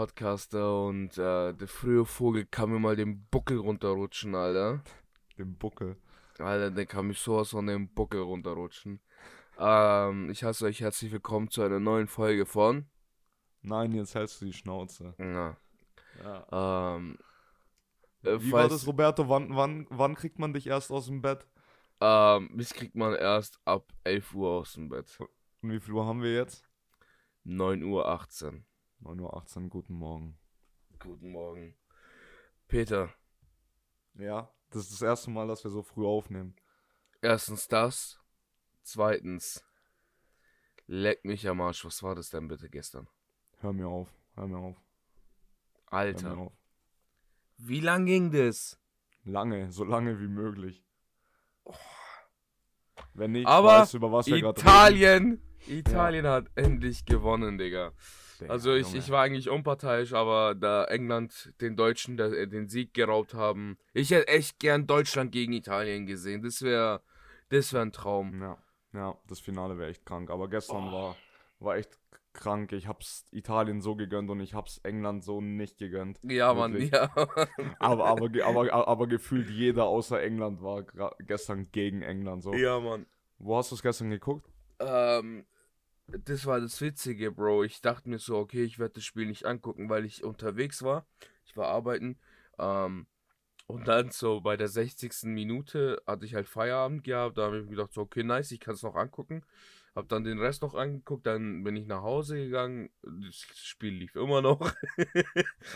Podcaster und äh, der frühe Vogel kann mir mal den Buckel runterrutschen, Alter. Den Buckel. Alter, der kann mich sowas von dem Buckel runterrutschen. Ähm, ich heiße euch herzlich willkommen zu einer neuen Folge von. Nein, jetzt hältst du die Schnauze. Ja. Ja. Ähm, äh, Wie war das, Roberto? Wann, wann, wann kriegt man dich erst aus dem Bett? Ähm, mich kriegt man erst ab 11 Uhr aus dem Bett. Und wie viel Uhr haben wir jetzt? 9 Uhr 18. 9.18 Uhr, guten Morgen. Guten Morgen. Peter, Ja, das ist das erste Mal, dass wir so früh aufnehmen. erstens das. Zweitens, leck mich am Arsch. Was war das denn bitte gestern? Hör mir auf, hör mir auf, hör Alter, mir auf. wie lang ging das? Lange, so lange wie möglich. Wenn nicht, Aber weißt du, über was wir gerade reden. Italien, Italien hat endlich gewonnen, Digga. Digga, Also ich, Junge. ich war eigentlich unparteiisch, aber da England den Deutschen der, äh, den Sieg geraubt haben, ich hätte echt gern Deutschland gegen Italien gesehen. Das wäre das wär ein Traum. Ja, ja, das Finale wäre echt krank. Aber gestern Oh. war, war echt krank. Ich hab's Italien so gegönnt und ich hab's England so nicht gegönnt. Ja, Mann, Wirklich. ja. Aber, aber, aber, aber gefühlt jeder außer England war gestern gegen England. So. ja, Mann. Wo hast du es gestern geguckt? Ähm, das war das Witzige, Bro. Ich dachte mir so, okay, ich werde das Spiel nicht angucken, weil ich unterwegs war. Ich war arbeiten. Ähm, und dann so bei der 60. Minute hatte ich halt Feierabend gehabt. Da habe ich mir gedacht, so, okay, nice, ich kann es noch angucken. Hab dann den Rest noch angeguckt. Dann bin ich nach Hause gegangen. Das Spiel lief immer noch.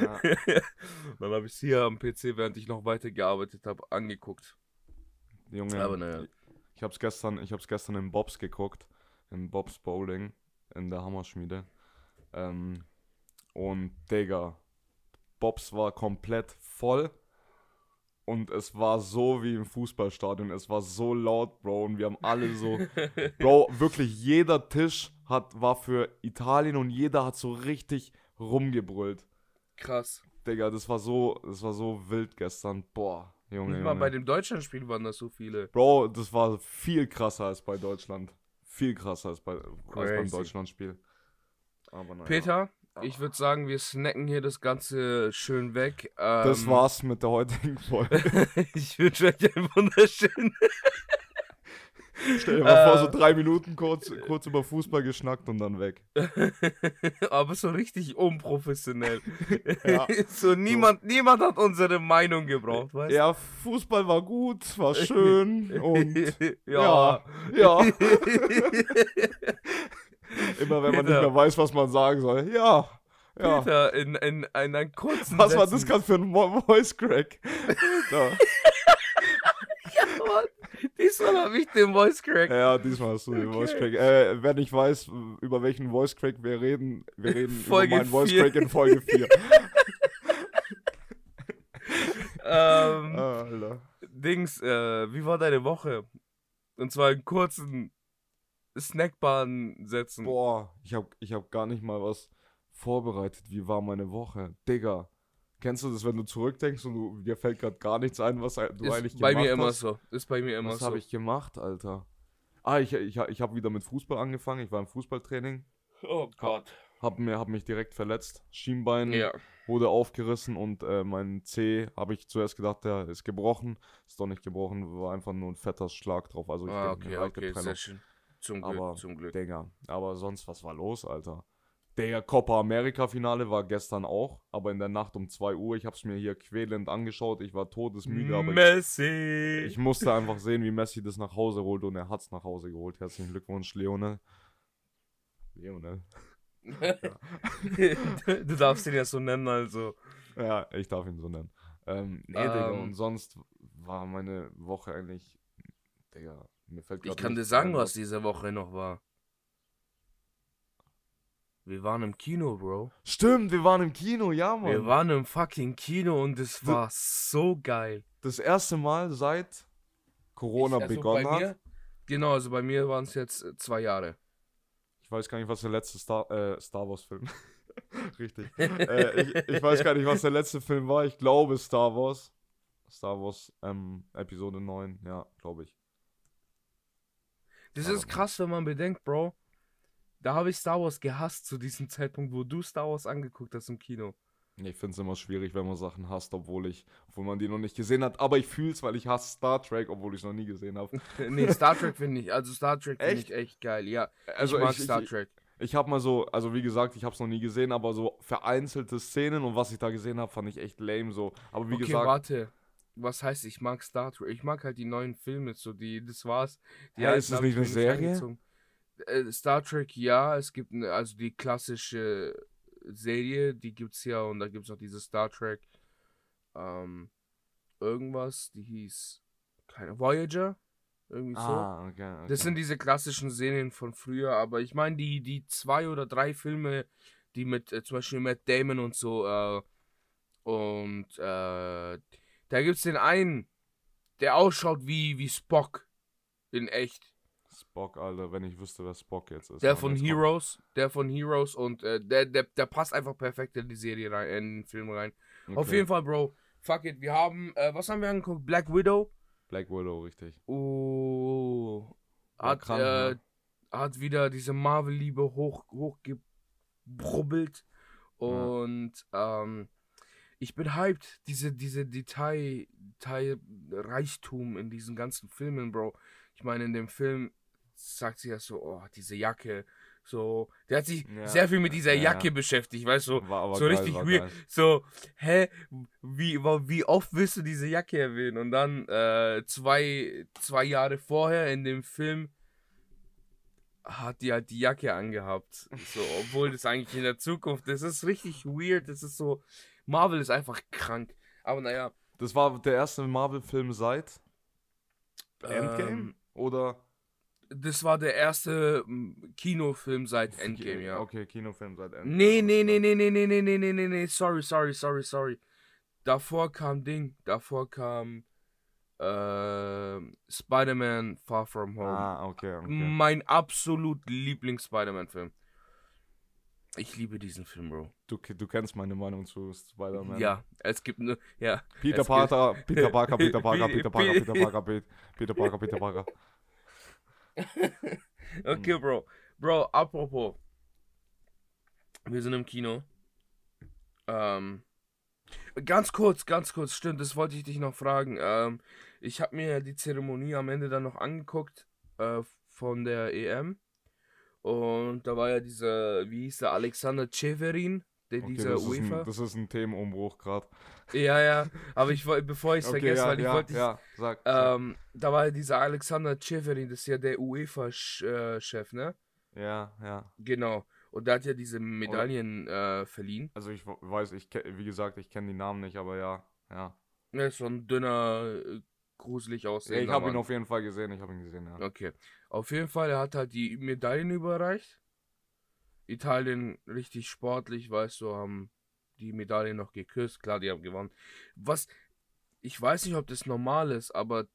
Ja. dann habe ich es hier am PC, während ich noch weitergearbeitet habe, angeguckt. Junge, Aber naja. ich hab's gestern, ich hab's gestern in Bobs geguckt. In Bobs Bowling. In der Hammerschmiede. Ähm, und Digga, Bobs war komplett voll. Und es war so wie im Fußballstadion. Es war so laut, Bro. Und wir haben alle so. Bro, wirklich jeder Tisch hat, war für Italien und jeder hat so richtig rumgebrüllt. Krass. Digga, das war so, das war so wild gestern. Boah, Junge, Nicht mal Junge. bei dem Deutschlandspiel waren das so viele. Bro, das war viel krasser als bei Deutschland. Viel krasser als, bei, als beim. Deutschlandspiel. Aber naja. Peter, ich würde sagen, wir snacken hier das Ganze schön weg. Ähm, Das war's mit der heutigen Folge. ich wünsche euch einen wunderschönen. Stell dir mal vor, so Äh. drei Minuten kurz, kurz über Fußball geschnackt und dann weg. Aber so richtig unprofessionell. Ja. so niemand, niemand hat unsere Meinung gebraucht, weißt du? Ja, Fußball war gut, war schön und ja. ja, ja. Immer wenn man nicht Peter. mehr weiß, was man sagen soll. Ja, ja. Peter, in, in, in einem kurzen Was war das Sätzen- gerade für ein Voice Crack? Mann, Diesmal habe ich den Voice Crack. Ja, diesmal hast du den Okay. Voice Crack. Äh, wer nicht weiß, über welchen Voice Crack wir reden, wir reden Folge über meinen Voice. Crack in Folge 4. Ähm, Alter. Dings, äh, wie war deine Woche? Und zwar in kurzen Snackbahn-Sätzen. Boah, ich hab, ich hab gar nicht mal was vorbereitet. Wie war meine Woche? Digga. Kennst du das, wenn du zurückdenkst und du, dir fällt gerade gar nichts ein, was du eigentlich Ist bei gemacht mir immer hast? so. Ist bei mir immer Was so. habe ich gemacht, Alter? Ah, ich, ich, ich habe wieder mit Fußball angefangen. Ich war im Fußballtraining. Oh Gott. Hab, mir, hab mich direkt verletzt. Schienbein Ja. wurde aufgerissen und äh, mein C, habe ich zuerst gedacht, der ist gebrochen. Ist doch nicht gebrochen, war einfach nur ein fetter Schlag drauf. Also ich Ah, okay, okay, sehr schön. Zum Glück, Aber, zum Glück. Digga, aber sonst, was war los, Alter? Der Copa America Finale war gestern auch, aber in der Nacht um 2 Uhr. Ich hab's mir hier quälend angeschaut. Ich war todesmüde, aber ich, Messi! ich musste einfach sehen, wie Messi das nach Hause holt und er hat's nach Hause geholt. Herzlichen Glückwunsch, Leone. Leone. du darfst ihn ja so nennen, also. Ja, ich darf ihn so nennen. Ähm, nee, Digga, Ähm. und sonst war meine Woche eigentlich, Digga, mir fällt Ich kann dir sagen, was diese Woche noch war. Wir waren im Kino, Bro. Stimmt, wir waren im Kino, ja, Mann. Wir waren im fucking Kino und es war so geil. das erste Mal seit Corona Ich- also begonnen bei hat. Mir, genau, also bei mir waren es jetzt äh, zwei Jahre. Ich weiß gar nicht, was der letzte Star, äh, Star Wars Film. Richtig. äh, ich, ich weiß gar nicht, was der letzte Film war. Ich glaube Star Wars. Star Wars ähm, Episode 9, ja, glaube ich. Das ist krass, wenn man bedenkt, Bro. Da habe ich Star Wars gehasst zu diesem Zeitpunkt, wo du Star Wars angeguckt hast im Kino. Ich finde es immer schwierig, wenn man Sachen hasst, obwohl ich, obwohl man die noch nicht gesehen hat. Aber ich fühle es, weil ich hasse Star Trek, obwohl ich es noch nie gesehen habe. nee, Star Trek finde ich, also Star Trek finde Echt? ich echt geil, ja. Also ich mag ich, Star ich, Trek. ich habe mal so, also wie gesagt, ich habe es noch nie gesehen, aber so vereinzelte Szenen und was ich da gesehen habe, fand ich echt lame so. Aber wie okay, gesagt, warte. Was heißt, ich mag Star Trek? Ich mag halt die neuen Filme, so die, das war's. Die ist das hab nicht eine Serie? reingezogen. Äh, Star Trek, ja, es gibt eine, also die klassische Serie, die gibt's ja und da gibt's auch diese Star Trek, ähm, irgendwas, die hieß, keine, Voyager? Irgendwie so. ah, okay, okay. Das sind diese klassischen Serien von früher, aber ich meine, die, die zwei oder drei Filme, die mit äh, zum Beispiel Matt Damon und so, äh, und äh, da gibt's den einen, der ausschaut wie, wie Spock in echt. Spock, Alter, wenn ich wüsste, wer Spock jetzt ist. Der von Heroes, der von Heroes und äh, der, der, der passt einfach perfekt in die Serie rein, in den Film rein. Auf Okay. jeden Fall, Bro. Fuck it, wir haben, äh, was haben wir angeguckt? Black Widow. Black Widow, richtig. Oh. Hat, krank, äh, ne? hat wieder diese Marvel-Liebe hoch, hochgebrubbelt. Und ähm, ich bin hyped. Diese, diese Detail, Detailreichtum in diesen ganzen Filmen, Bro. Ich meine, in dem Film sagt sie ja so, oh, diese Jacke. So, der hat sich Ja. sehr viel mit dieser Ja, Jacke ja. beschäftigt, weißt du? War aber so geil, richtig weird. So, hä, wie, wie oft willst du diese Jacke erwähnen? Und dann äh, zwei, zwei Jahre vorher in dem Film hat die halt die Jacke angehabt. So, obwohl das eigentlich in der Zukunft ist. Das ist richtig weird. Das ist so. Marvel ist einfach krank. Aber naja. Das war der erste Marvel-Film seit Endgame? Ähm, Oder? Das war der erste mm, Kinofilm seit Endgame, ja. Okay, Kinofilm seit Endgame. Nee, nee, nee, nee, nee, nee, nee, nee, nee, nee, nee, sorry, sorry, sorry, sorry. Davor kam Ding, davor kam äh, Spider-Man Far From Home. Ah, okay, okay. Mein absolut Lieblings-Spider-Man-Film. Ich liebe diesen Film, Bro. Du, du kennst meine Meinung zu Spider-Man. Ja, es gibt nur, ja. Peter Parker, Peter Parker, Peter Parker, Pe- Peter Parker, Pe- Peter Parker, Pe- Peter Parker, Peter Parker. Okay, Bro. Bro, apropos. Wir sind im Kino. Ähm, ganz kurz, ganz kurz, stimmt, das wollte ich dich noch fragen. Ähm, ich habe mir die Zeremonie am Ende dann noch angeguckt äh, von der EM. Und da war ja dieser, wie hieß der, Alexander Cheverin, der Okay, dieser das, ist UEFA. ein, das ist ein Themenumbruch gerade. Ja, ja, aber ich wollte, bevor ich es Okay, vergesse, ja, weil ich ja, wollte, ja, sag. sag. ähm, da war ja dieser Alexander Cheverin, das ist ja der UEFA-Chef, ne? Ja, ja. Genau. Und der hat ja diese Medaillen äh, verliehen. Also ich weiß, ich wie gesagt, ich kenne die Namen nicht, aber ja, ja. Er ist so ein dünner, äh, gruselig ja aussehender ich habe ihn auf jeden Fall gesehen, ich habe ihn gesehen, ja. Okay. Auf jeden Fall, er hat halt die Medaillen überreicht. Italien richtig sportlich, weißt du, haben die Medaillen noch geküsst. Klar, die haben gewonnen. Was, ich weiß nicht, ob das normal ist, aber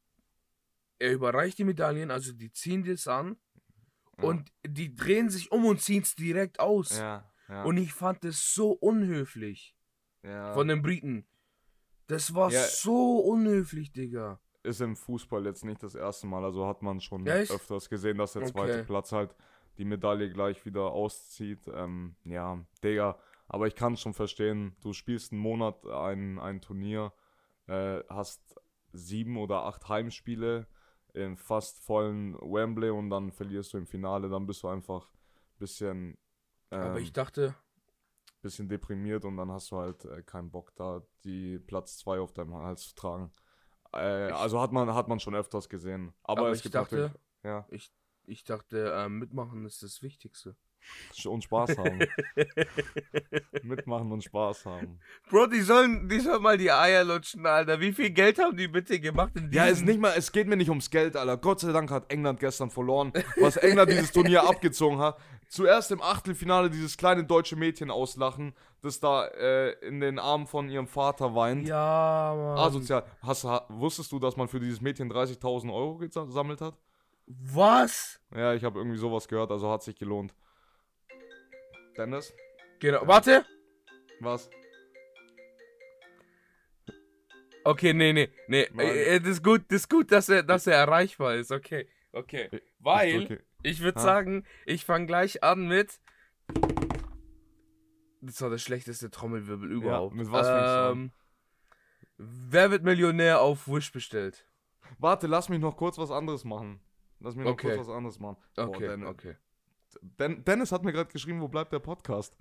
er überreicht die Medaillen, also die ziehen das an Ja. und die drehen sich um und ziehen es direkt aus. Ja, ja. Und ich fand es so unhöflich von den Briten. Das war so unhöflich, Digga. ist im Fußball jetzt nicht das erste Mal, also hat man schon öfters gesehen, dass der zweite Okay. Platz halt die Medaille gleich wieder auszieht. Ähm, ja, Digga, aber ich kann schon verstehen, du spielst einen Monat ein, ein Turnier, äh, hast sieben oder acht Heimspiele in fast vollen Wembley und dann verlierst du im Finale, dann bist du einfach ein bisschen, Aber ähm, ich dachte, bisschen deprimiert und dann hast du halt äh, keinen Bock da, die Platz 2 auf deinem Hals zu tragen. Äh, also hat man, hat man schon öfters gesehen. Aber, Aber es ich gibt dachte- natürlich, ja, ich dachte, äh, mitmachen ist das Wichtigste. und Spaß haben. Mitmachen und Spaß haben. Bro, die sollen, die sollen mal die Eier lutschen, Alter. Wie viel Geld haben die bitte gemacht in Ja, es diesem- nicht mal, es geht mir nicht ums Geld, Alter. Gott sei Dank hat England gestern verloren, was England dieses Turnier abgezogen hat. Zuerst im Achtelfinale dieses kleine deutsche Mädchen auslachen, das da äh, in den Armen von ihrem Vater weint. Ja, Mann. Asozial. Hast, ha, wusstest du, dass man für dieses Mädchen 30.000 Euro gesammelt hat? Was? Ja, ich habe irgendwie sowas gehört, also hat sich gelohnt. Dennis? Genau. Warte. Was? Okay, nee, nee, nee. Äh, äh, das ist gut, das ist gut, dass er, dass er erreichbar ist. Okay, okay. Weil, Ich drücke, Ich würde Ha? sagen, ich fange gleich an mit. Das war der schlechteste Trommelwirbel überhaupt. mit was ähm, Wer wird Millionär auf Wish bestellt? Warte, lass mich noch kurz was anderes machen. Lass mich noch Okay. kurz was anderes machen. Boah, Okay, Dennis, okay. Den, Dennis hat mir gerade geschrieben, wo bleibt der Podcast?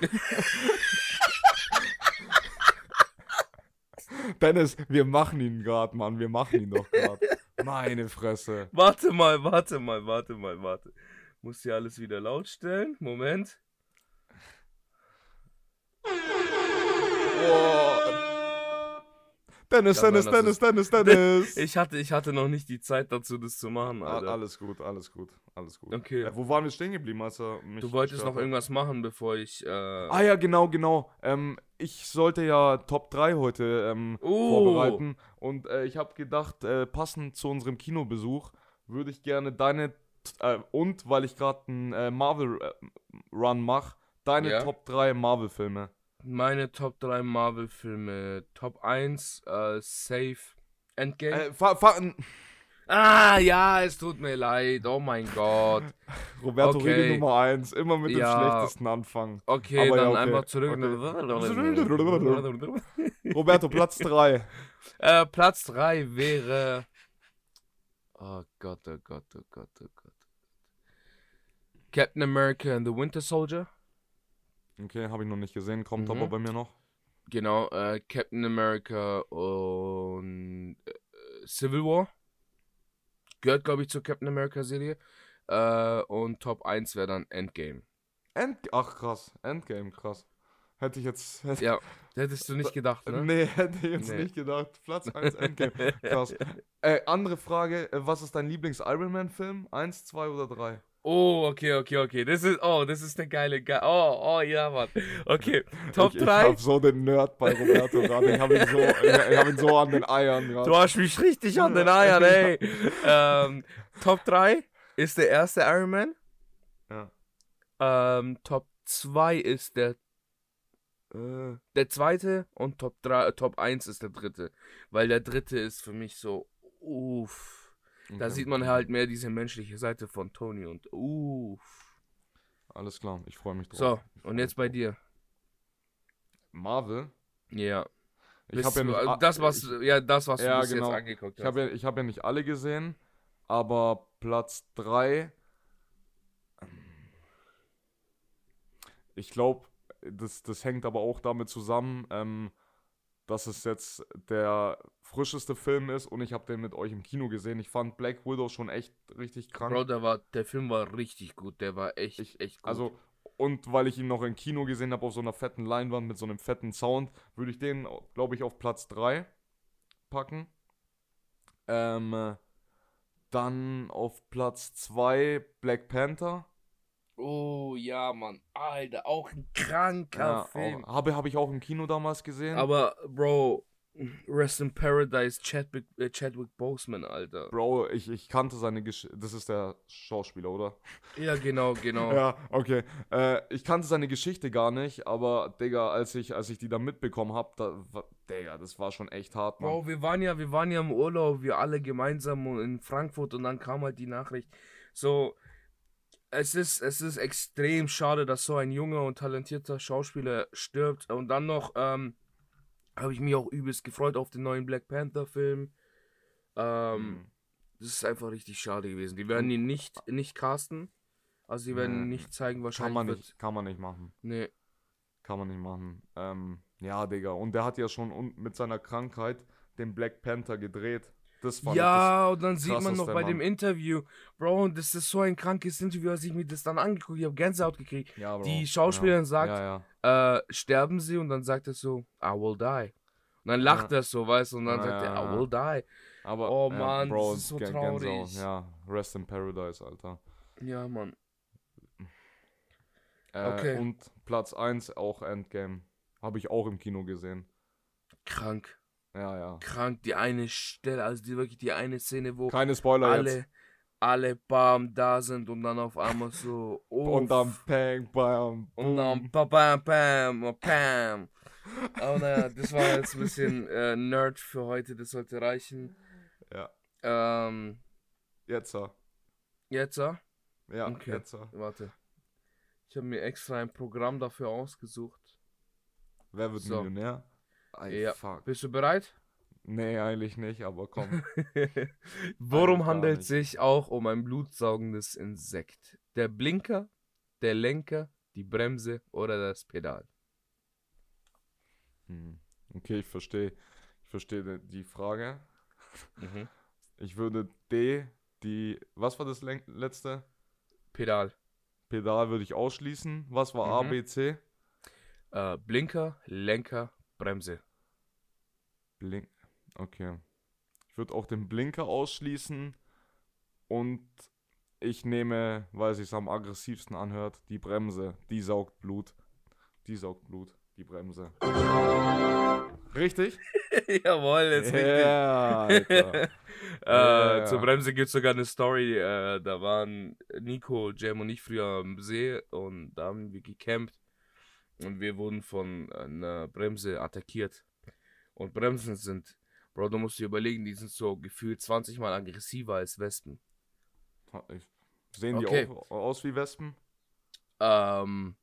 Dennis, wir machen ihn gerade, Mann. Wir machen ihn doch gerade. Meine Fresse. Warte mal, warte mal, warte mal, warte. Muss hier alles wieder laut stellen. Moment. Oh. Dennis, Dennis, Dennis, Dennis, Dennis. Ich hatte, ich hatte noch nicht die Zeit dazu, das zu machen, Ah, Alter. alles gut, alles gut, alles gut. Okay. Äh, wo waren wir stehen geblieben, als er mich Du wolltest noch irgendwas machen, bevor ich. Äh, Ah ja, genau, genau. Ähm, ich sollte ja Top 3 heute ähm, Oh. vorbereiten. Und äh, ich habe gedacht, äh, passend zu unserem Kinobesuch würde ich gerne deine äh, und weil ich gerade einen äh, Marvel äh, Run mache, deine. Top 3 Marvel Filme. Meine Top 3 Marvel-Filme. Top 1, äh, Safe Endgame. Äh, fa fa ah, ja, es tut mir leid. Oh mein Gott. Roberto Okay. Regel Nummer 1, immer mit Ja. dem schlechtesten anfangen. Okay, Aber ja, dann okay. einfach zurück. Roberto, Platz 3. äh, Platz 3 wäre. Oh Gott, oh Gott, oh Gott, oh Gott. Captain America and the Winter Soldier. Okay, habe ich noch nicht gesehen, kommt Mhm. aber bei mir noch. Genau, äh, Captain America und äh, Civil War. Gehört, glaube ich, zur Captain America Serie. Äh, und Top 1 wäre dann Endgame. End Ach krass, Endgame, krass. Hätte ich jetzt. Hätte, Ja, hättest du nicht gedacht, ne? Nee, hätte ich jetzt Nee. nicht gedacht. Platz 1 Endgame. Krass. Äh, andere Frage, äh, was ist dein Lieblings-Iron Man-Film? Eins, zwei oder drei? Oh, okay, okay, okay. Das ist, oh, das ist eine geile, ge oh, oh, ja, Mann. Okay, Top ich, Ich 3. hab so den Nerd bei Roberto gerade. Ich hab ihn so, ich, ich hab ihn so an den Eiern gerade. Du hast mich richtig an den Eiern, ey. ähm, Top 3 ist der erste Iron Man. Ja. Ähm, Top 2 ist der äh, der zweite und Top 3, äh, Top 1 ist der dritte. Weil der dritte ist für mich so, uff. Da Okay. sieht man halt mehr diese menschliche Seite von Tony und uff. Alles klar, ich freue mich drauf. So, Ich und jetzt bei dir. Marvel. Ja. Ich habe ja nicht. also das, was, ich, ja, das, was Ja, du genau. jetzt angeguckt ich hast. habe ja, ich hab ja nicht alle gesehen, aber Platz 3. Ich glaube, das, das hängt aber auch damit zusammen, ähm, dass es jetzt der frischeste Film ist und ich habe den mit euch im Kino gesehen. Ich fand Black Widow schon echt richtig krank. Bro, der, war, der Film war richtig gut. Der war echt, Ich- echt gut. Also, und weil ich ihn noch im Kino gesehen habe auf so einer fetten Leinwand mit so einem fetten Sound, würde ich den, glaube ich, auf Platz 3 packen. Ähm, äh, dann auf Platz 2 Black Panther. Oh ja, Mann. Alter, auch ein kranker Ja, Film. habe, habe ich auch im Kino damals gesehen. Aber, Bro, Rest in Paradise, Chadwick, äh, Chadwick Boseman, Alter. Bro, ich, ich kannte seine Geschichte. Das ist der Schauspieler, oder? Ja, genau, genau. Ja, okay. Äh, ich kannte seine Geschichte gar nicht, aber, Digga, als ich, als ich die da mitbekommen habe, da, Digga, das war schon echt hart, Mann. Bro, wir waren ja, wir waren ja im Urlaub, wir alle gemeinsam in Frankfurt und dann kam halt die Nachricht. So, es ist, es ist extrem schade, dass so ein junger und talentierter Schauspieler stirbt. Und dann noch, ähm, habe ich mich auch übelst gefreut auf den neuen Black Panther Film. Ähm, Mhm. das ist einfach richtig schade gewesen. Die werden ihn nicht, nicht casten. Also die werden ihn nicht zeigen, Kann wahrscheinlich. man wird- nicht, kann man nicht machen. Nee. Kann man nicht machen. Ähm, ja, Digga. Und der hat ja schon mit seiner Krankheit den Black Panther gedreht. Das fand Ja, und dann sieht man noch bei dem Mann. Interview, Bro, und das ist so ein krankes Interview, als ich mir das dann angeguckt ich habe Gänsehaut gekriegt. das. Ja, die Schauspielerin ja. sagt- Ja. Äh, sterben sie und dann sagt er so, I will die. Und dann lacht er so, weißt du, und dann sagt er, I will die. Aber, Oh, ja, Mann, Bro, das ist so traurig. Gänsehaut. Ja, Rest in Paradise, Alter. Ja, Mann. Äh, Okay. Und Platz 1 auch Endgame. Habe ich auch im Kino gesehen. Krank. Ja, ja. Krank. Die eine Stelle, also die wirklich die eine Szene, wo Keine Spoiler alle, jetzt. alle Bam da sind und dann auf einmal so, oh, Und dann Pang, Bam, und dann boom. bam, bam, bam, bam. Aber naja, das war jetzt ein bisschen äh, Nerd für heute, das sollte reichen. Ja. Ähm, Jetzt, ja. jetzt, äh, Ja, Okay. jetzt. so. Warte. Ich habe mir extra ein Programm dafür ausgesucht. Wer wird So. Millionär? Ay, Ja. fuck. Bist du bereit? Nee, eigentlich nicht, aber komm. Worum handelt nicht. sich auch um ein blutsaugendes Insekt? Der Blinker, der Lenker, die Bremse oder das Pedal? Hm. Okay, ich verstehe. Ich verstehe die- Frage. Ich würde D, die. Was war das Len- letzte? Pedal. Pedal würde ich ausschließen. Was war A, Mhm. B, C? Äh, Blinker, Lenker, Bremse. Blink. Okay. Ich würde auch den Blinker ausschließen. Und ich nehme, weil es sich am aggressivsten anhört, die Bremse. Die saugt Blut. Die saugt Blut. Die Bremse. Richtig? Jawohl, ist richtig. Ja, Alter. Äh, Ja. Zur Bremse gibt es sogar eine Story. Äh, da waren Nico, Jam und ich früher am See und da haben wir gecampt und wir wurden von einer Bremse attackiert. Und Bremsen sind, Bro, du musst dir überlegen, die sind so gefühlt 20 mal aggressiver als Wespen. Ich- Sehen die Okay. auch aus wie Wespen? Ähm,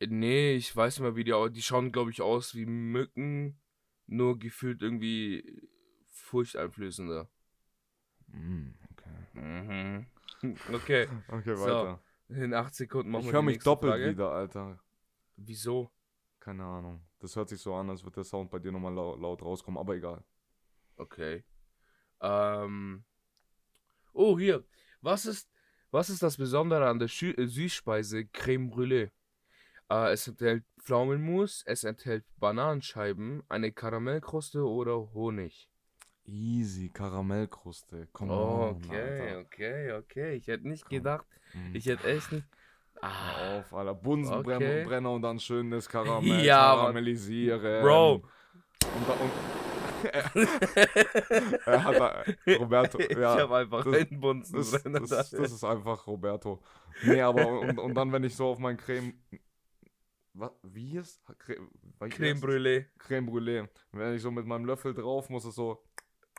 nee, ich weiß nicht mehr, wie die, au- die schauen, glaube ich, aus wie Mücken, nur gefühlt irgendwie furchteinflößender. Hm, okay. Mhm. Okay, Okay, So, weiter. in 8 Sekunden machen ich wir höre die mich doppelt Frage. wieder, Alter. Wieso? Keine Ahnung. Das hört sich so an, als würde der Sound bei dir nochmal laut, laut rauskommen, aber egal. Okay. Ähm. Oh, hier. Was ist, was ist das Besondere an der Schü äh, Süßspeise Creme Brûlée? Äh, es enthält Pflaumenmus, es enthält Bananenscheiben, eine Karamellkruste oder Honig. Easy, Karamellkruste. Komm Oh, okay, Alter. okay, okay. Ich hätte nicht Komm. gedacht. Ich hätte echt nicht. Ah, auf, Alter. Bunsenbrenner Okay. Und dann schön das Karamell Ja, karamellisieren. Bro. Und, da, und er hat da, Roberto, ich ja. habe einfach das- einen Bunsen Das, das, das ist einfach Roberto. Nee, aber und, und dann, wenn ich so auf mein Creme. Was? Wie ist? Creme, Creme Brûlée. Creme Brûlée. Wenn ich so mit meinem Löffel drauf muss, es so.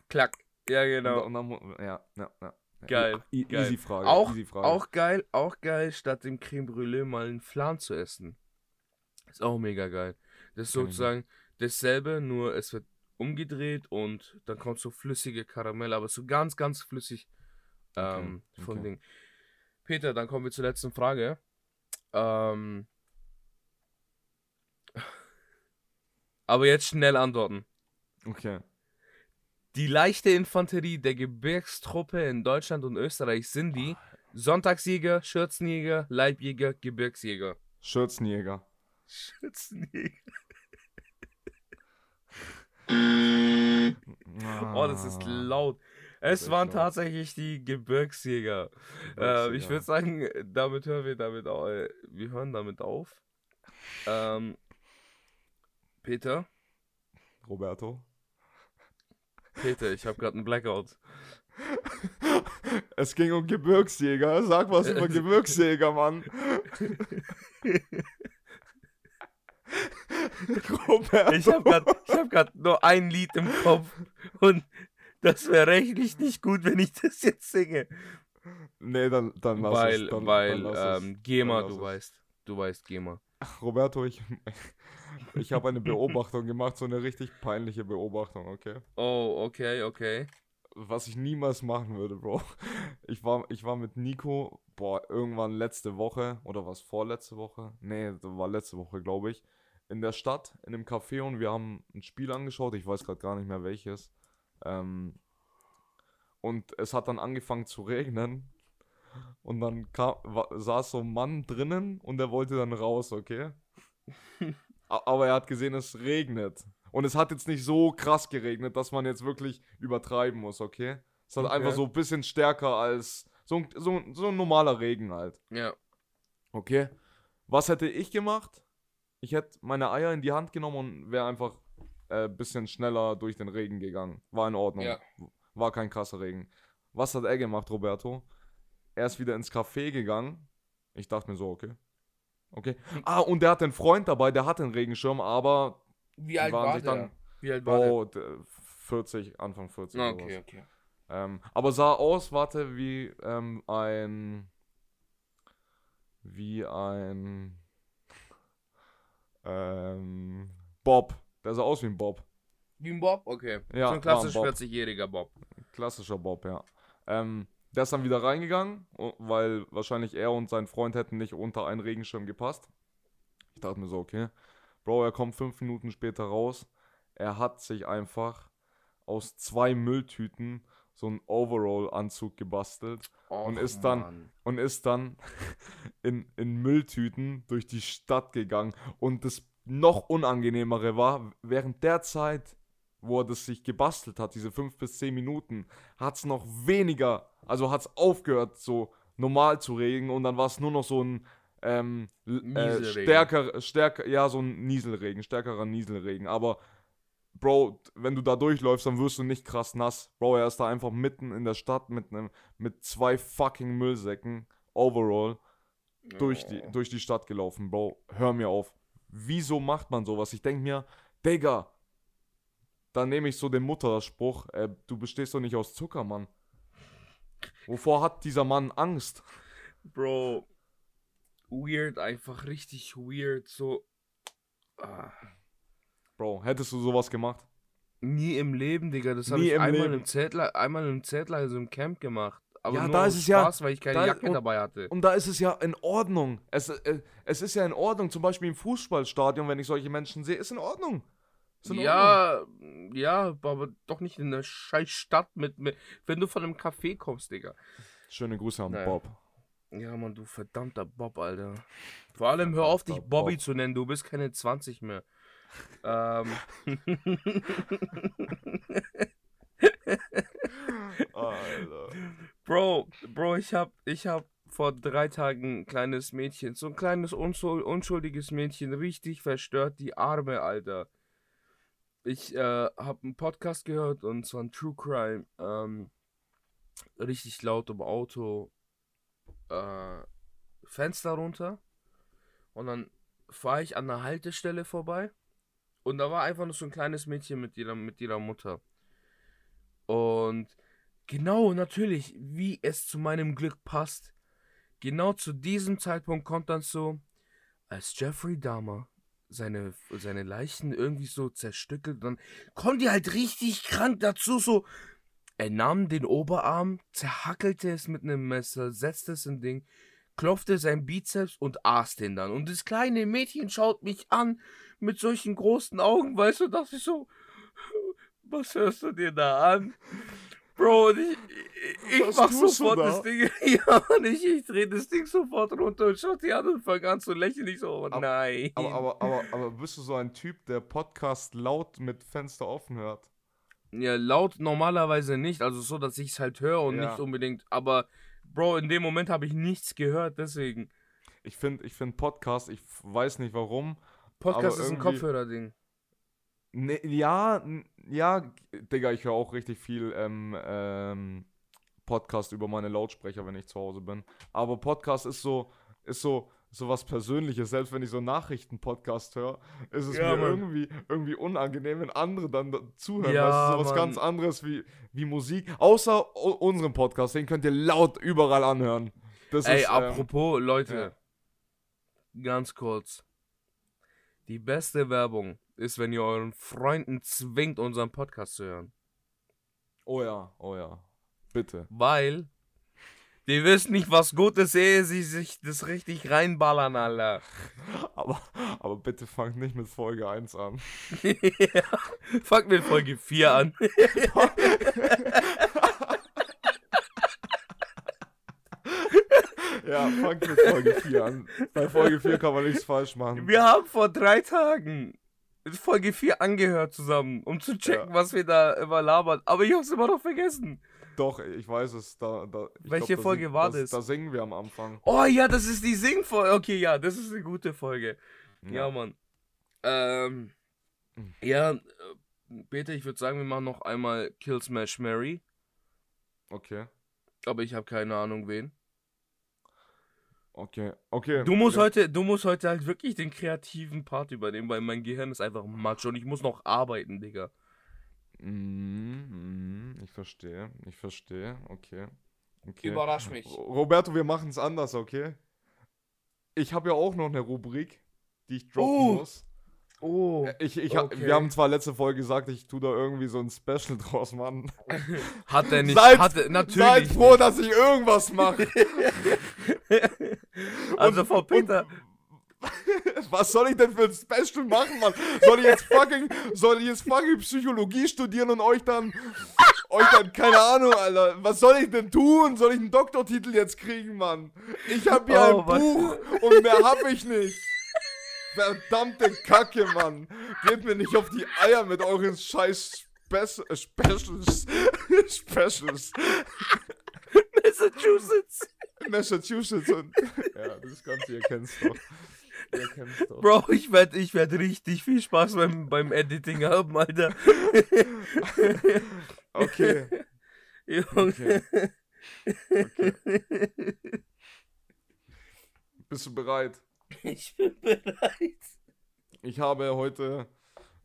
Klack. Ja, Und, genau. da- und dann, ja, ja, ja. Geil, E geil. Easy Frage. Auch, easy Frage. auch geil, auch geil, statt dem Creme Brûlée mal einen Flan zu essen. Ist auch mega geil. Das ist sozusagen dasselbe, nur es wird umgedreht und dann kommt so flüssige Karamell, aber so ganz, ganz flüssig ähm, Okay, von okay. Ding. Peter, dann kommen wir zur letzten Frage. Ähm, aber jetzt schnell antworten. Okay. Die leichte Infanterie der Gebirgstruppe in Deutschland und Österreich sind die Sonntagsjäger, Schürzenjäger, Leibjäger, Gebirgsjäger. Schürzenjäger. Schürzenjäger. Ah, Oh, das ist laut. Es waren tatsächlich die Gebirgsjäger. Äh, ich würde sagen, damit hören wir damit au- äh, wir hören damit auf. Ähm, Peter, Roberto. Peter, ich habe gerade einen Blackout. Es ging um Gebirgsjäger. Sag was über Gebirgsjäger, Mann. Roberto. Ich habe gerade hab grad nur ein Lied im Kopf und das wäre rechtlich nicht gut, wenn ich das jetzt singe. Nee, dann, dann lass weil, es. Dann, weil, dann lass es. ähm, GEMA, Dann lass du es. weißt. Du weißt GEMA. Roberto, ich, ich habe eine Beobachtung gemacht, so eine richtig peinliche Beobachtung, okay? Oh, okay, okay. Was ich niemals machen würde, Bro. Ich war, ich war mit Nico, boah, irgendwann letzte Woche, oder was, vorletzte Woche? Nee, das war letzte Woche, glaube ich, in der Stadt, in einem Café und wir haben ein Spiel angeschaut, ich weiß gerade gar nicht mehr welches. Ähm, und es hat dann angefangen zu regnen. Und dann kam, saß so ein Mann drinnen und er wollte dann raus, okay? Aber er hat gesehen, es regnet. Und es hat jetzt nicht so krass geregnet, dass man jetzt wirklich übertreiben muss, okay? Es hat Okay. einfach so ein bisschen stärker als so ein, so, so ein normaler Regen halt. Ja. Okay. Was hätte ich gemacht? Ich hätte meine Eier in die Hand genommen und wäre einfach ein äh, bisschen schneller durch den Regen gegangen. War in Ordnung. Ja. War kein krasser Regen. Was hat er gemacht, Roberto? Er ist wieder ins Café gegangen. Ich dachte mir so, okay. Okay. Ah, und der hat einen Freund dabei, der hat einen Regenschirm, aber Wie alt waren war sich der? dann. Wie alt war der? Oh, d- 40, Anfang 40. Ah, okay, okay. Ähm, aber sah aus, warte, wie ähm, ein wie ein ähm, Bob. Der sah aus wie ein Bob. Wie ein Bob? Okay. Ja, so ein klassisch war ein Bob. 40-jähriger Bob. Klassischer Bob, ja. Ähm, der ist dann wieder reingegangen, o- weil wahrscheinlich er und sein Freund hätten nicht unter einen Regenschirm gepasst. Ich dachte mir so, okay. Bro, er kommt fünf Minuten später raus. Er hat sich einfach aus zwei Mülltüten so einen Overall-Anzug gebastelt und Och, ist dann Mann. und ist dann in, in Mülltüten durch die Stadt gegangen. Und das noch unangenehmere war, während der Zeit, wo er das sich gebastelt hat, diese fünf bis zehn Minuten, hat es noch weniger, also hat es aufgehört, so normal zu regen und dann war es nur noch so ein ähm, äh, stärker, stärker, ja, so ein Nieselregen, stärkerer Nieselregen. Aber Bro, wenn du da durchläufst, dann wirst du nicht krass nass. Bro, er ist da einfach mitten in der Stadt mit einem mit zwei fucking Müllsäcken overall durch die, Oh. durch die Stadt gelaufen, Bro. Hör mir auf. Wieso macht man sowas? Ich denke mir, Digga, dann nehme ich so den Mutterspruch, äh, du bestehst doch nicht aus Zucker, Mann. Wovor hat dieser Mann Angst? Bro, weird, einfach richtig weird, so. Ah. Bro, hättest du sowas gemacht? Nie im Leben, Digga. Das habe ich im einmal Leben. im Zeltlager, einmal im Zeltlager, so im Camp gemacht. Aber Ja, nur da ist es ja- Spaß, weil ich keine da- Jacke und- dabei hatte. Und da ist es ja in Ordnung. Es, äh, es ist ja in Ordnung, zum Beispiel im Fußballstadion, wenn ich solche Menschen sehe, ist in Ordnung. Ordnung. Ja, ja, aber doch nicht in einer scheiß Stadt mit, mit wenn du von einem Café kommst, Digga. Schöne Grüße an Naja. Bob. Ja, Mann, du verdammter Bob, Alter. Vor allem hör auf, dich Bobby Bob. zu nennen, du bist keine 20 mehr. ähm. Alter. Bro, Bro, ich hab, ich hab vor drei Tagen ein kleines Mädchen, so ein kleines unschul unschuldiges Mädchen, richtig verstört, die Arme, Alter. Ich äh, hab einen Podcast gehört und zwar ein True Crime, ähm, richtig laut im Auto, äh, Fenster runter und dann fahre ich an einer Haltestelle vorbei und da war einfach nur so ein kleines Mädchen mit ihrer, mit ihrer Mutter. Und Genau, natürlich, wie es zu meinem Glück passt. Genau zu diesem Zeitpunkt kommt dann so, als Jeffrey Dahmer seine, seine Leichen irgendwie so zerstückelt, dann kommt die halt richtig krank dazu, so, er nahm den Oberarm, zerhackelte es mit einem Messer, setzte es in Ding, klopfte sein Bizeps und aß den dann. Und das kleine Mädchen schaut mich an mit solchen großen Augen, weißt du, dachte ich so, was hörst du dir da an? Bro, ich, ich, Was mach sofort da? das Ding. Ja, und ich, ich dreh das Ding sofort runter und schau die an und fang an zu lächeln. Ich so, oh Aber- nein. Aber, aber, aber, aber bist du so ein Typ, der Podcast laut mit Fenster offen hört? Ja, laut normalerweise nicht. Also so, dass ich es halt höre und Ja. nicht unbedingt. Aber, Bro, in dem Moment habe ich nichts gehört, deswegen. Ich finde ich find Podcast, ich weiß nicht warum. Podcast ist ein Kopfhörer-Ding. Ne, ja, ja, Digga, ich höre auch richtig viel ähm, ähm, Podcast über meine Lautsprecher, wenn ich zu Hause bin. Aber Podcast ist so, ist so, so was Persönliches. Selbst wenn ich so Nachrichten-Podcast höre, ist es Ja, mir Mann. irgendwie, irgendwie unangenehm, wenn andere dann da zuhören. Ja, weißt du, so was Mann. ganz anderes wie, wie Musik. Außer u- unseren Podcast, den könnt ihr laut überall anhören. Das Ey, ist, ähm, apropos, Leute. Ganz kurz. Die beste Werbung ist, wenn ihr euren Freunden zwingt, unseren Podcast zu hören. oh ja, oh ja. Bitte. Weil die wissen nicht, was gut ist, ehe sie sich das richtig reinballern, Alter. Aber, aber bitte fangt nicht mit Folge 1 an. ja. Fang mit Folge 4 an. Ja, fangt mit Folge 4 an. Bei Folge 4 kann man nichts falsch machen. Wir haben vor drei Tagen Folge 4 angehört zusammen, um zu checken, Ja. was wir da immer labern. Aber ich hab's immer noch vergessen. Doch, ich weiß es. Da, da, Welche da Folge sing- war das? Da singen wir am Anfang. Oh ja, das ist die Singfolge. Okay, ja, das ist eine gute Folge. Ja, Mann. Ähm, ja, äh, Peter, ich würde sagen, wir machen noch einmal Kill Smash Mary. Okay. Aber ich habe keine Ahnung wen. Okay. Okay. Du musst ja. heute, du musst heute halt wirklich den kreativen Part übernehmen, weil mein Gehirn ist einfach matsch und ich muss noch arbeiten, Digga. Mhm, ich verstehe. Ich verstehe. Okay. okay. Überrasch mich. Roberto, wir machen es anders, okay? ich habe ja auch noch eine Rubrik, die ich droppen Oh. muss. Oh. Ich, ich, ha- okay. Wir haben zwar letzte Folge gesagt, ich tue da irgendwie so ein Special draus, Mann. Hat er nicht. Seid- hat er, natürlich. Seid froh, dass ich irgendwas mache. also Frau Peter. Was soll ich denn für ein Special machen, Mann? Soll ich jetzt fucking, soll ich jetzt fucking Psychologie studieren und euch dann, euch dann, keine Ahnung, Alter, was soll ich denn tun? Soll ich einen Doktortitel jetzt kriegen, Mann? Ich hab hier Oh, ein was- Buch und mehr hab ich nicht. Verdammte Kacke, Mann. Geht mir nicht auf die Eier mit euren scheiß Spe äh, Specials. Specials. Massachusetts. Massachusetts und. Ja, das Ganze, ihr kennt's doch. Ihr kennt's doch. Bro, ich werde ich werd richtig viel Spaß beim, beim Editing haben, Alter. Okay. Junge. Okay. Bist du bereit? Ich bin bereit. Ich habe heute,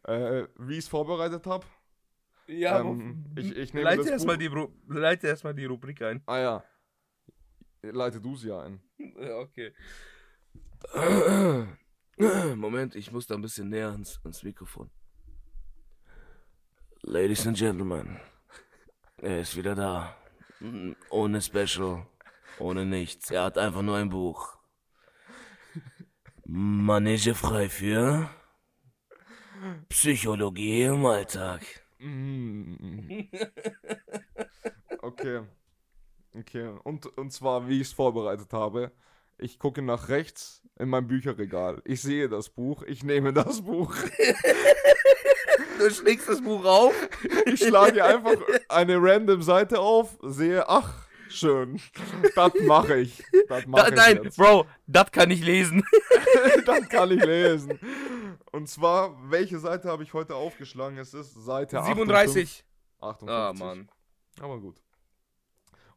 äh, wie ich es vorbereitet habe. Ja, Ähm, aber ich- ich nehme leite erstmal die, leite erst mal die Rubrik ein. Ah ja. Leite du sie ein. Ja, okay. Moment, ich muss da ein bisschen näher ans, ans Mikrofon. Ladies and Gentlemen, er ist wieder da. Ohne Special, ohne nichts. Er hat einfach nur ein Buch. Manege frei für Psychologie im Alltag. Mm. Okay. Okay. Und, und zwar, wie ich es vorbereitet habe. Ich gucke nach rechts in mein Bücherregal. Ich sehe das Buch. Ich nehme das Buch. Du schlägst das Buch auf? Ich schlage einfach eine random Seite auf, sehe, ach, schön. Das mache ich. Das mache Da, ich nein, jetzt. Bro, das kann ich lesen. das kann ich lesen. Und zwar, welche Seite habe ich heute aufgeschlagen? Es ist Seite 37. 58. Ah, Mann. Aber gut.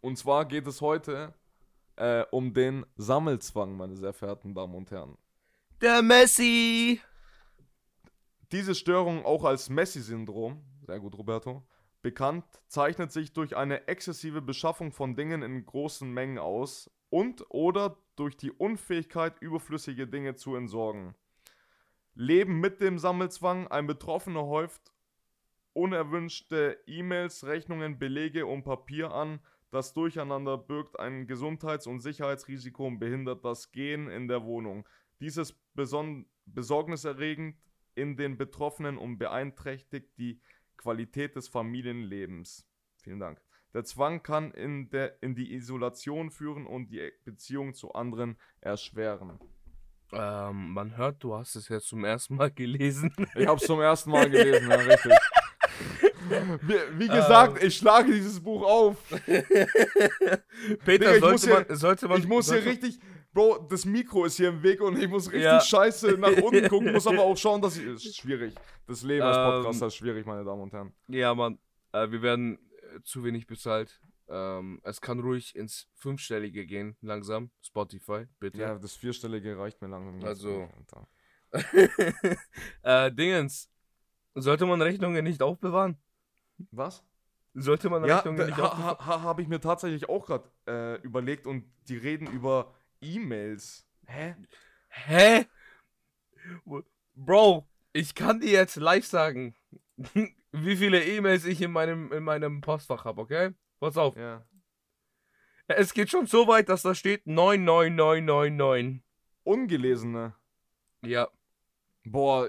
Und zwar geht es heute äh, um den Sammelzwang, meine sehr verehrten Damen und Herren. Der Messi. Diese Störung, auch als Messi-Syndrom, sehr gut, Roberto, bekannt, zeichnet sich durch eine exzessive Beschaffung von Dingen in großen Mengen aus und oder durch die Unfähigkeit, überflüssige Dinge zu entsorgen. Leben mit dem Sammelzwang, ein Betroffener häuft unerwünschte E-Mails, Rechnungen, Belege und Papier an. Das Durcheinander birgt ein Gesundheits- und Sicherheitsrisiko und behindert das Gehen in der Wohnung. Dies ist besorgniserregend in den Betroffenen und beeinträchtigt die Qualität des Familienlebens. Vielen Dank. Der Zwang kann in, der, in die Isolation führen und die Beziehung zu anderen erschweren. Ähm, man hört, du hast es jetzt zum ersten Mal gelesen. Ich habe es zum ersten Mal gelesen, ja, richtig. Wie, wie gesagt, ich schlage dieses Buch auf. Peter, Digga, sollte, hier- man, sollte man. Ich muss hier sollte, richtig, Bro, das Mikro ist hier im Weg und ich muss richtig Ja. scheiße nach unten gucken, muss aber auch schauen, dass ich. Ist schwierig. Das Leben als Ähm, Podcaster ist schwierig, meine Damen und Herren. Ja, Mann. Äh, wir werden äh, zu wenig bezahlt. Ähm, es kann ruhig ins Fünfstellige gehen, langsam. Spotify, bitte. Ja, das Vierstellige reicht mir langsam. Also- äh, Dingens. Sollte man Rechnungen nicht aufbewahren? Was? Sollte man Ja, Rechnungen nicht ha, aufbewahren? ha, ha, habe ich mir tatsächlich auch gerade äh, überlegt und die reden über E-Mails. Hä? Hä? Bro, ich kann dir jetzt live sagen, wie viele E-Mails ich in meinem, in meinem Postfach habe, okay? Pass auf. Ja. Es geht schon so weit, dass da steht 99999. Ungelesene. Ja. Boah,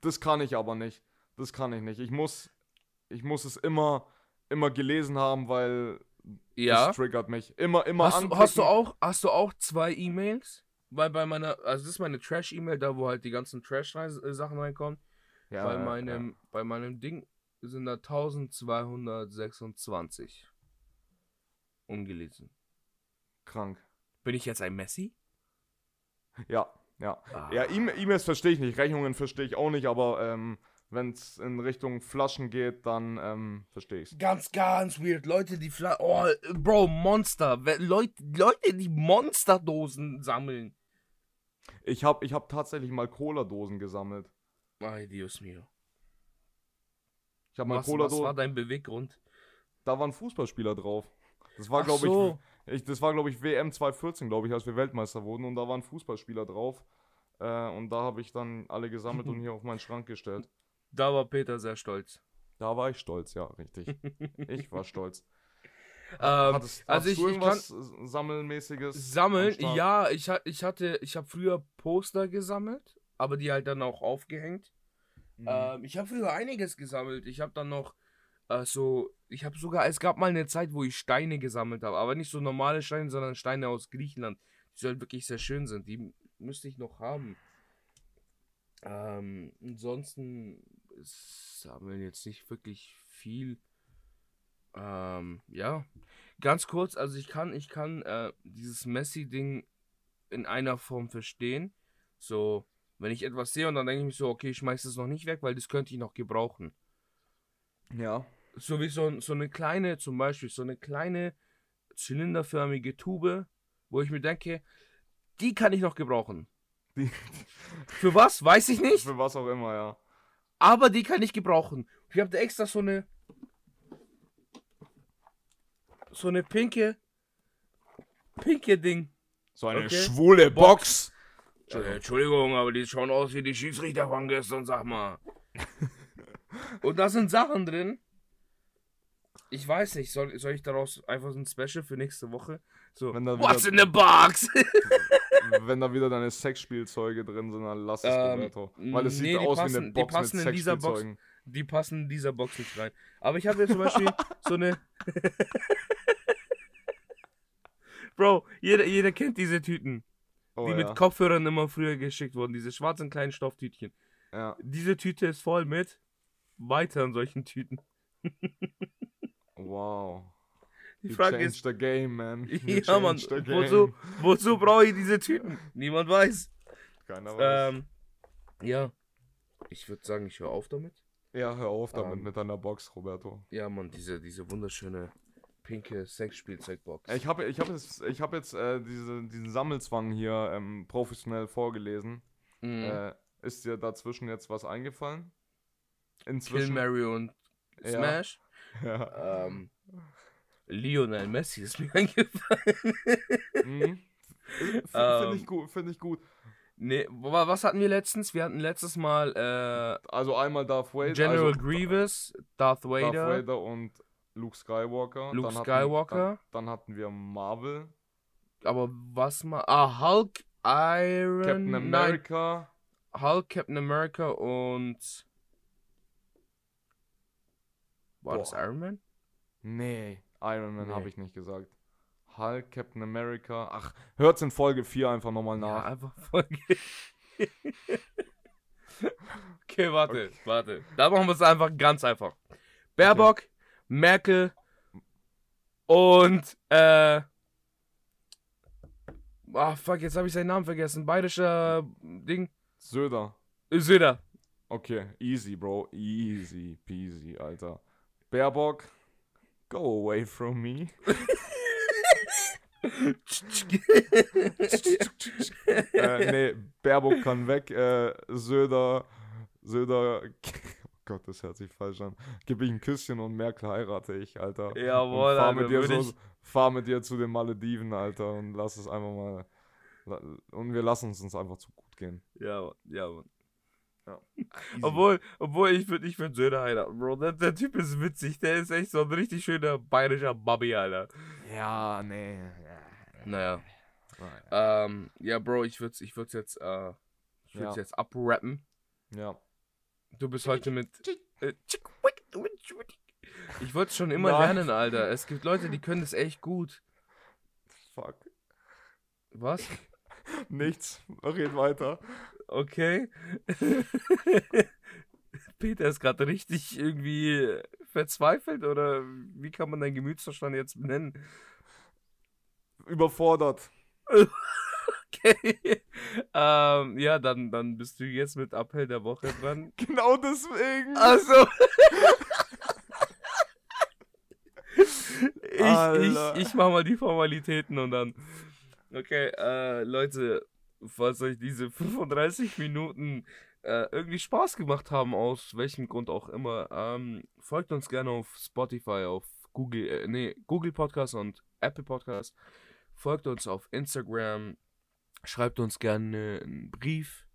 das kann ich aber nicht. Das kann ich nicht. Ich muss, ich muss es immer, immer gelesen haben, weil Ja. das triggert mich. Immer, immer Hast, du- hast du anklicken. auch, hast du auch zwei E-Mails? Weil bei meiner, also das ist meine Trash-E-Mail, da wo halt die ganzen Trash-Sachen reinkommen. Ja, bei ja, meinem, bei meinem Ding sind da 1226 ungelesen. Ja. Krank. Bin ich jetzt ein Messi? Ja, ja. Ah. Ja, E-Mails verstehe ich nicht, Rechnungen verstehe ich auch nicht, aber ähm, wenn es in Richtung Flaschen geht, dann ähm, verstehe ich Ganz, ganz weird. Leute, die Fla Oh, Bro, Monster. Wer- Leute, die Monsterdosen sammeln. Ich habe ich hab tatsächlich mal Cola-Dosen gesammelt. Ay, Dios mío. Ich habe mal Was, was Cola-Dosen, war dein Beweggrund? da waren Fußballspieler drauf. Das war, glaube ich, so. Ich, das war, glaube ich, WM 2014, glaube ich, als wir Weltmeister wurden und da waren Fußballspieler drauf. Äh, und da habe ich dann alle gesammelt und hier auf meinen Schrank gestellt. Da war Peter sehr stolz. Da war ich stolz, ja, richtig. Ich war stolz. Ähm, Hattest, also ich, du ich kann irgendwas Sammelmäßiges? sammeln, ja, ich, ich hatte, ich habe früher Poster gesammelt, aber die halt dann auch aufgehängt. Mhm. Ähm, ich habe früher einiges gesammelt. Ich habe dann noch äh, so, ich habe sogar, es gab mal eine Zeit, wo ich Steine gesammelt habe, aber nicht so normale Steine, sondern Steine aus Griechenland, die halt wirklich sehr schön sind. Die müsste ich noch haben. Ähm, ansonsten sammeln jetzt nicht wirklich viel. Ähm, ja, ganz kurz, also ich kann, ich kann äh, dieses Messi-Ding in einer Form verstehen. So, wenn ich etwas sehe und dann denke ich mir so, okay, ich schmeiß es noch nicht weg, weil das könnte ich noch gebrauchen. Ja. So wie so, so eine kleine, zum Beispiel, so eine kleine zylinderförmige Tube, wo ich mir denke, die kann ich noch gebrauchen. Für was? Weiß ich nicht. für was auch immer, ja. Aber die kann ich gebrauchen. Ich habe da extra so eine. So eine pinke. Pinke Ding. So eine Okay. schwule Box. Äh, Entschuldigung, aber die schauen aus wie die Schiedsrichter von gestern, sag mal. Und da sind Sachen drin. Ich weiß nicht, soll, soll ich daraus einfach so ein Special für nächste Woche? So, Wenn da what's wieder- in the box? Wenn da wieder deine Sexspielzeuge drin sind, dann lass es, Ähm, Roberto. Weil es nee, sieht die aus wie passen- eine die Box passen mit in dieser Box. Die passen in dieser Box nicht rein. Aber ich habe hier zum Beispiel so eine. Bro, jeder, jeder kennt diese Tüten, Oh, die ja. mit Kopfhörern immer früher geschickt wurden. Diese schwarzen kleinen Stofftütchen. ja. Diese Tüte ist voll mit weiteren solchen Tüten. Wow. Die You Frage ist, the game, man. You ja Mann, wozu, wozu brauche ich diese Tüten? Niemand weiß. Keiner weiß. Ähm, ja. Ich würde sagen, ich höre auf damit. ja, hör auf damit ähm, mit deiner Box, Roberto. Ja, Mann, diese, diese wunderschöne pinke Sexspielzeugbox. Ich habe ich hab jetzt, ich hab jetzt äh, diese, diesen Sammelzwang hier ähm, professionell vorgelesen. Mhm. Äh, ist dir dazwischen jetzt was eingefallen? Kill Inzwischen. Mary und. Smash. Ja. Ähm, Lionel Messi ist mir eingefallen. Mhm. Finde Ähm, ich gut, finde ich gut. nee, wa- was hatten wir letztens? Wir hatten letztes Mal äh, Also einmal Darth Vader, General also Grievous, Darth Vader, Darth Vader und Luke Skywalker. Luke Dann hatten- Skywalker. Dann, dann hatten wir Marvel, aber was mal? Ah, Hulk, Iron Captain nein, America. Hulk, Captain America und war das Boah. Iron Man? Nee, Iron Man Nee. habe ich nicht gesagt. Hulk, Captain America. Ach, hört's in Folge 4 einfach nochmal Ja, nach. einfach Folge. okay, warte, warte. Da machen wir es einfach ganz einfach. Baerbock, Merkel und äh. Ah, fuck, jetzt habe ich seinen Namen vergessen. Bayerischer Ding. Söder. Söder. Okay, easy, Bro. Easy peasy, Alter. Baerbock, go away from me. äh, nee, Baerbock kann weg. Äh, Söder, Söder, oh Gott, das hört sich falsch an. Gib ich ein Küsschen und Merkel heirate ich, Alter. Jawohl, und fahr Alter, mit, dir so, ich- fahr mit dir zu den Malediven, Alter, und lass es einfach mal. Und wir lassen es uns einfach zu gut gehen. Ja, ja, Mann. Easy. Obwohl, obwohl ich würde ich würd Söder heiraten, Bro. Der, der Typ ist witzig. Der ist echt so ein richtig schöner bayerischer Bobby, Alter. Ja, nee. Naja. Ja. Ähm, ja, Bro, ich würde ich würd's jetzt, äh, ich würd's Ja. jetzt abrappen. ja. Du bist heute mit. Äh, ich wollte schon immer Nein. lernen, Alter. Es gibt Leute, die können das echt gut. Fuck. Was? Nichts. Red weiter. Okay. Peter ist gerade richtig irgendwie verzweifelt oder wie kann man deinen Gemütszustand jetzt nennen? Überfordert. Okay. ähm, ja, dann, dann bist du jetzt mit Appell der Woche dran. Genau deswegen. Also. ich, Alter. ich, ich mach mal die Formalitäten und dann. Okay, äh, Leute, falls euch diese 35 Minuten äh, irgendwie Spaß gemacht haben, aus welchem Grund auch immer, ähm, folgt uns gerne auf Spotify, auf Google, äh, nee, Google Podcast und Apple Podcast. Folgt uns auf Instagram. Schreibt uns gerne einen Brief.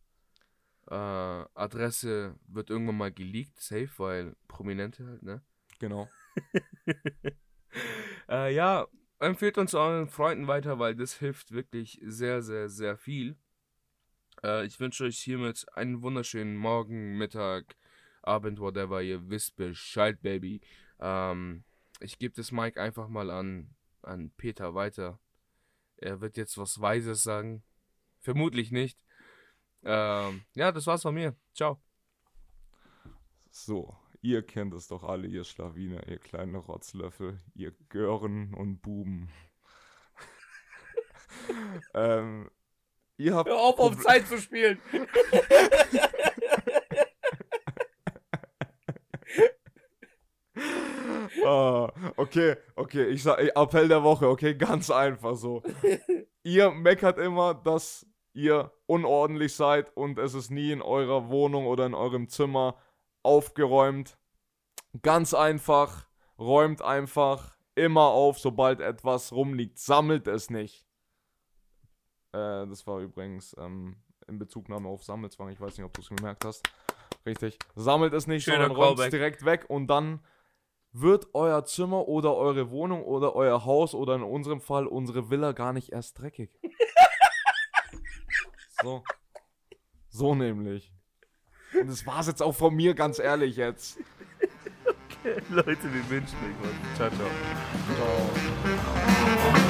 Äh, Adresse wird irgendwann mal geleakt, safe, weil Prominente halt, ne? Genau. äh, ja, empfehlt uns euren Freunden weiter, weil das hilft wirklich sehr, sehr, sehr viel. Äh, ich wünsche euch hiermit einen wunderschönen Morgen, Mittag, Abend, whatever. Ihr wisst Bescheid, Baby. Ähm, ich gebe das Mic einfach mal an, an Peter weiter. Er wird jetzt was Weises sagen. Vermutlich nicht. Ähm, ja, das war's von mir. Ciao. So, ihr kennt es doch alle, ihr Schlawiner, ihr kleine Rotzlöffel, ihr Gören und Buben. ähm, ihr habt. Hör auf, auf Zeit zu spielen! ah, okay, okay, ich sag, Appell der Woche, okay, ganz einfach so. ihr meckert immer, dass ihr unordentlich seid und es ist nie in eurer Wohnung oder in eurem Zimmer aufgeräumt. Ganz einfach, räumt einfach immer auf, sobald etwas rumliegt. Sammelt es nicht. Äh, das war übrigens ähm, in Bezugnahme auf Sammelzwang. Ich weiß nicht, ob du es gemerkt hast. Richtig. Sammelt es nicht, Schöner sondern räumt es direkt weg und dann wird euer Zimmer oder eure Wohnung oder euer Haus oder in unserem Fall unsere Villa gar nicht erst dreckig. so. So nämlich. Und das war's jetzt auch von mir, ganz ehrlich jetzt. Leute, wir wünschen euch was. Ciao, ciao. Ciao.